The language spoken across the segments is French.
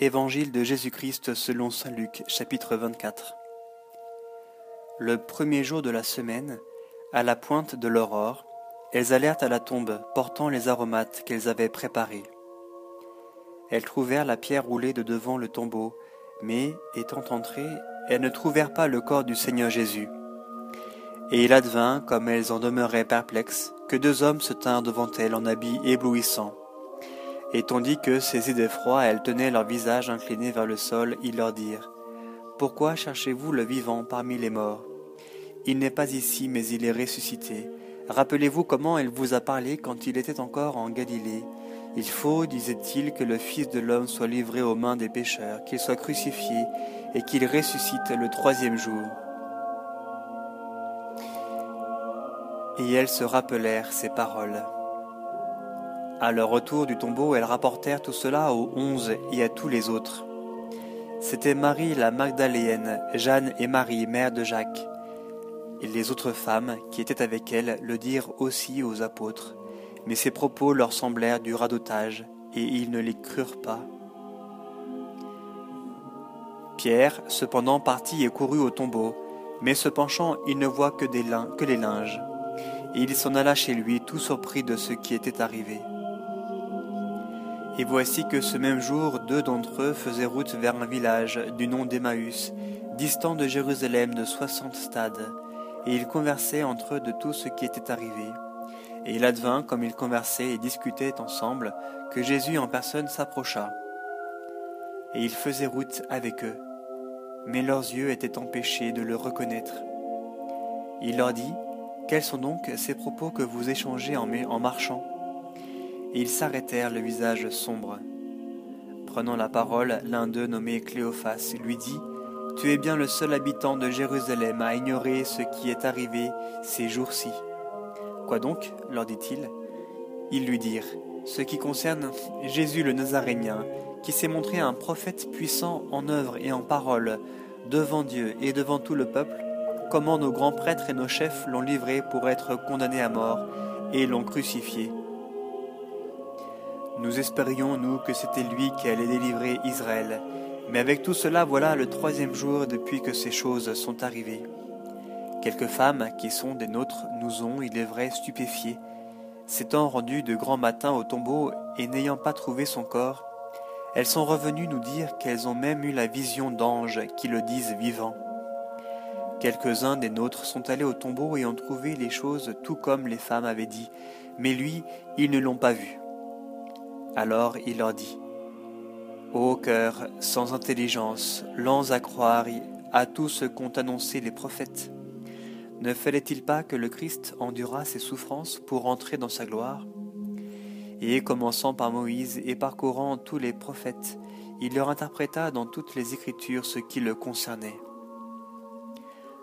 Évangile de Jésus-Christ selon Saint Luc, chapitre 24. Le premier jour de la semaine, à la pointe de l'aurore, elles allèrent à la tombe, portant les aromates qu'elles avaient préparés. Elles trouvèrent la pierre roulée de devant le tombeau, mais, étant entrées, elles ne trouvèrent pas le corps du Seigneur Jésus. Et il advint, comme elles en demeuraient perplexes, que deux hommes se tinrent devant elles en habits éblouissants. Et tandis que, saisies d'effroi, elles tenaient leur visage incliné vers le sol, ils leur dirent Pourquoi cherchez-vous le vivant parmi les morts? Il n'est pas ici, mais il est ressuscité. Rappelez-vous comment elle vous a parlé quand il était encore en Galilée. Il faut, disait-il, que le Fils de l'homme soit livré aux mains des pécheurs, qu'il soit crucifié et qu'il ressuscite le troisième jour. Et elles se rappelèrent ces paroles. À leur retour du tombeau, elles rapportèrent tout cela aux onze et à tous les autres. C'étaient Marie la Magdaléenne, Jeanne et Marie, mère de Jacques. Et les autres femmes qui étaient avec elles le dirent aussi aux apôtres, mais ces propos leur semblèrent du radotage, et ils ne les crurent pas. Pierre, cependant, partit et courut au tombeau, mais se penchant, il ne voit que, des que les linges. Et il s'en alla chez lui, tout surpris de ce qui était arrivé. Et voici que ce même jour, deux d'entre eux faisaient route vers un village du nom d'Emmaüs, distant de Jérusalem de soixante stades, et ils conversaient entre eux de tout ce qui était arrivé. Et il advint, comme ils conversaient et discutaient ensemble, que Jésus en personne s'approcha. Et il faisait route avec eux, mais leurs yeux étaient empêchés de le reconnaître. Il leur dit, Quels sont donc ces propos que vous échangez en marchant? Et ils s'arrêtèrent le visage sombre. Prenant la parole, l'un d'eux nommé Cléophas lui dit Tu es bien le seul habitant de Jérusalem à ignorer ce qui est arrivé ces jours-ci. Quoi donc? leur dit-il. Ils lui dirent Ce qui concerne Jésus le Nazarénien, qui s'est montré un prophète puissant en œuvre et en parole, devant Dieu et devant tout le peuple, comment nos grands prêtres et nos chefs l'ont livré pour être condamné à mort et l'ont crucifié nous espérions, nous, que c'était lui qui allait délivrer Israël. Mais avec tout cela, voilà le troisième jour depuis que ces choses sont arrivées. Quelques femmes qui sont des nôtres nous ont, il est vrai, stupéfiés. S'étant rendues de grand matin au tombeau et n'ayant pas trouvé son corps, elles sont revenues nous dire qu'elles ont même eu la vision d'anges qui le disent vivant. Quelques-uns des nôtres sont allés au tombeau et ont trouvé les choses tout comme les femmes avaient dit, mais lui, ils ne l'ont pas vu. Alors il leur dit, Ô cœur sans intelligence, lents à croire à tout ce qu'ont annoncé les prophètes, ne fallait-il pas que le Christ endurât ses souffrances pour entrer dans sa gloire? Et commençant par Moïse et parcourant tous les prophètes, il leur interpréta dans toutes les Écritures ce qui le concernait.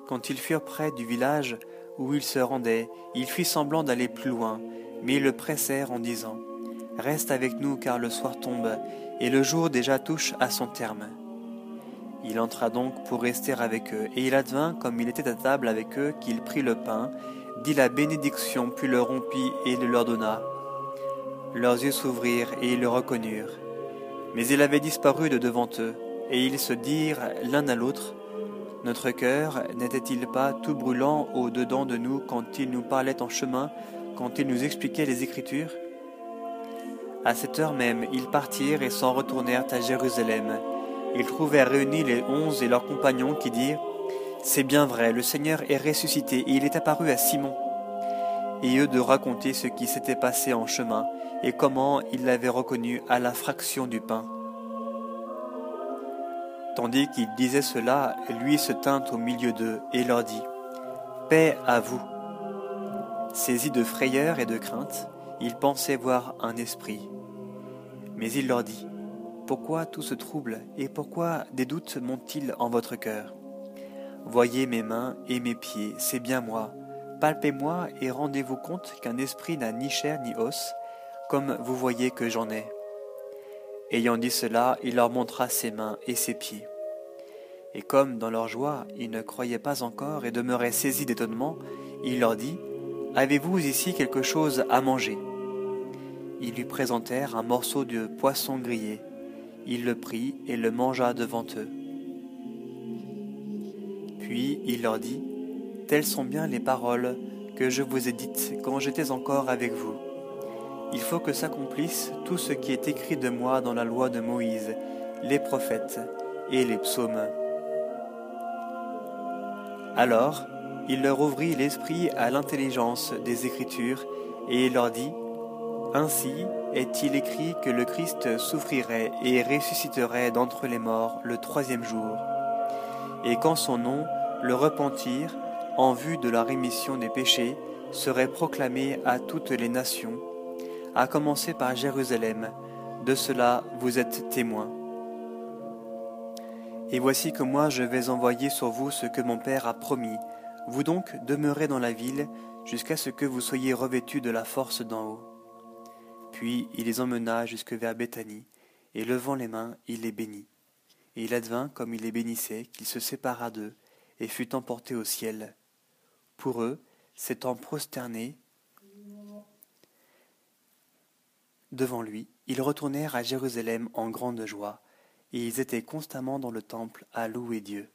Quand ils furent près du village où il se rendait, il fit semblant d'aller plus loin, mais ils le pressèrent en disant Reste avec nous car le soir tombe et le jour déjà touche à son terme. Il entra donc pour rester avec eux, et il advint, comme il était à table avec eux, qu'il prit le pain, dit la bénédiction, puis le rompit et le leur donna. Leurs yeux s'ouvrirent et ils le reconnurent. Mais il avait disparu de devant eux, et ils se dirent l'un à l'autre, Notre cœur n'était-il pas tout brûlant au-dedans de nous quand il nous parlait en chemin, quand il nous expliquait les Écritures? À cette heure même, ils partirent et s'en retournèrent à Jérusalem. Ils trouvèrent réunis les onze et leurs compagnons qui dirent C'est bien vrai, le Seigneur est ressuscité et il est apparu à Simon. Et eux de raconter ce qui s'était passé en chemin et comment ils l'avaient reconnu à la fraction du pain. Tandis qu'il disait cela, lui se tint au milieu d'eux et leur dit Paix à vous. Saisis de frayeur et de crainte, ils pensaient voir un esprit. Mais il leur dit, Pourquoi tout ce trouble et pourquoi des doutes montent-ils en votre cœur? Voyez mes mains et mes pieds, c'est bien moi. Palpez-moi et rendez-vous compte qu'un esprit n'a ni chair ni os, comme vous voyez que j'en ai. Ayant dit cela, il leur montra ses mains et ses pieds. Et comme dans leur joie ils ne croyaient pas encore et demeuraient saisis d'étonnement, il leur dit, Avez-vous ici quelque chose à manger? Ils lui présentèrent un morceau de poisson grillé. il le prit et le mangea devant eux. Puis il leur dit, Telles sont bien les paroles que je vous ai dites quand j'étais encore avec vous. Il faut que s'accomplisse tout ce qui est écrit de moi dans la loi de Moïse, les prophètes et les psaumes. Alors il leur ouvrit l'esprit à l'intelligence des Écritures, et il leur dit, Ainsi est-il écrit que le Christ souffrirait et ressusciterait d'entre les morts le troisième jour, et qu'en son nom le repentir, en vue de la rémission des péchés, serait proclamé à toutes les nations, à commencer par Jérusalem. De cela vous êtes témoins. Et voici que moi je vais envoyer sur vous ce que mon Père a promis. Vous donc demeurez dans la ville jusqu'à ce que vous soyez revêtus de la force d'en haut. Puis il les emmena jusque vers Béthanie, et levant les mains, il les bénit. Et il advint, comme il les bénissait, qu'il se sépara d'eux, et fut emporté au ciel. Pour eux, s'étant prosternés devant lui, ils retournèrent à Jérusalem en grande joie, et ils étaient constamment dans le temple à louer Dieu.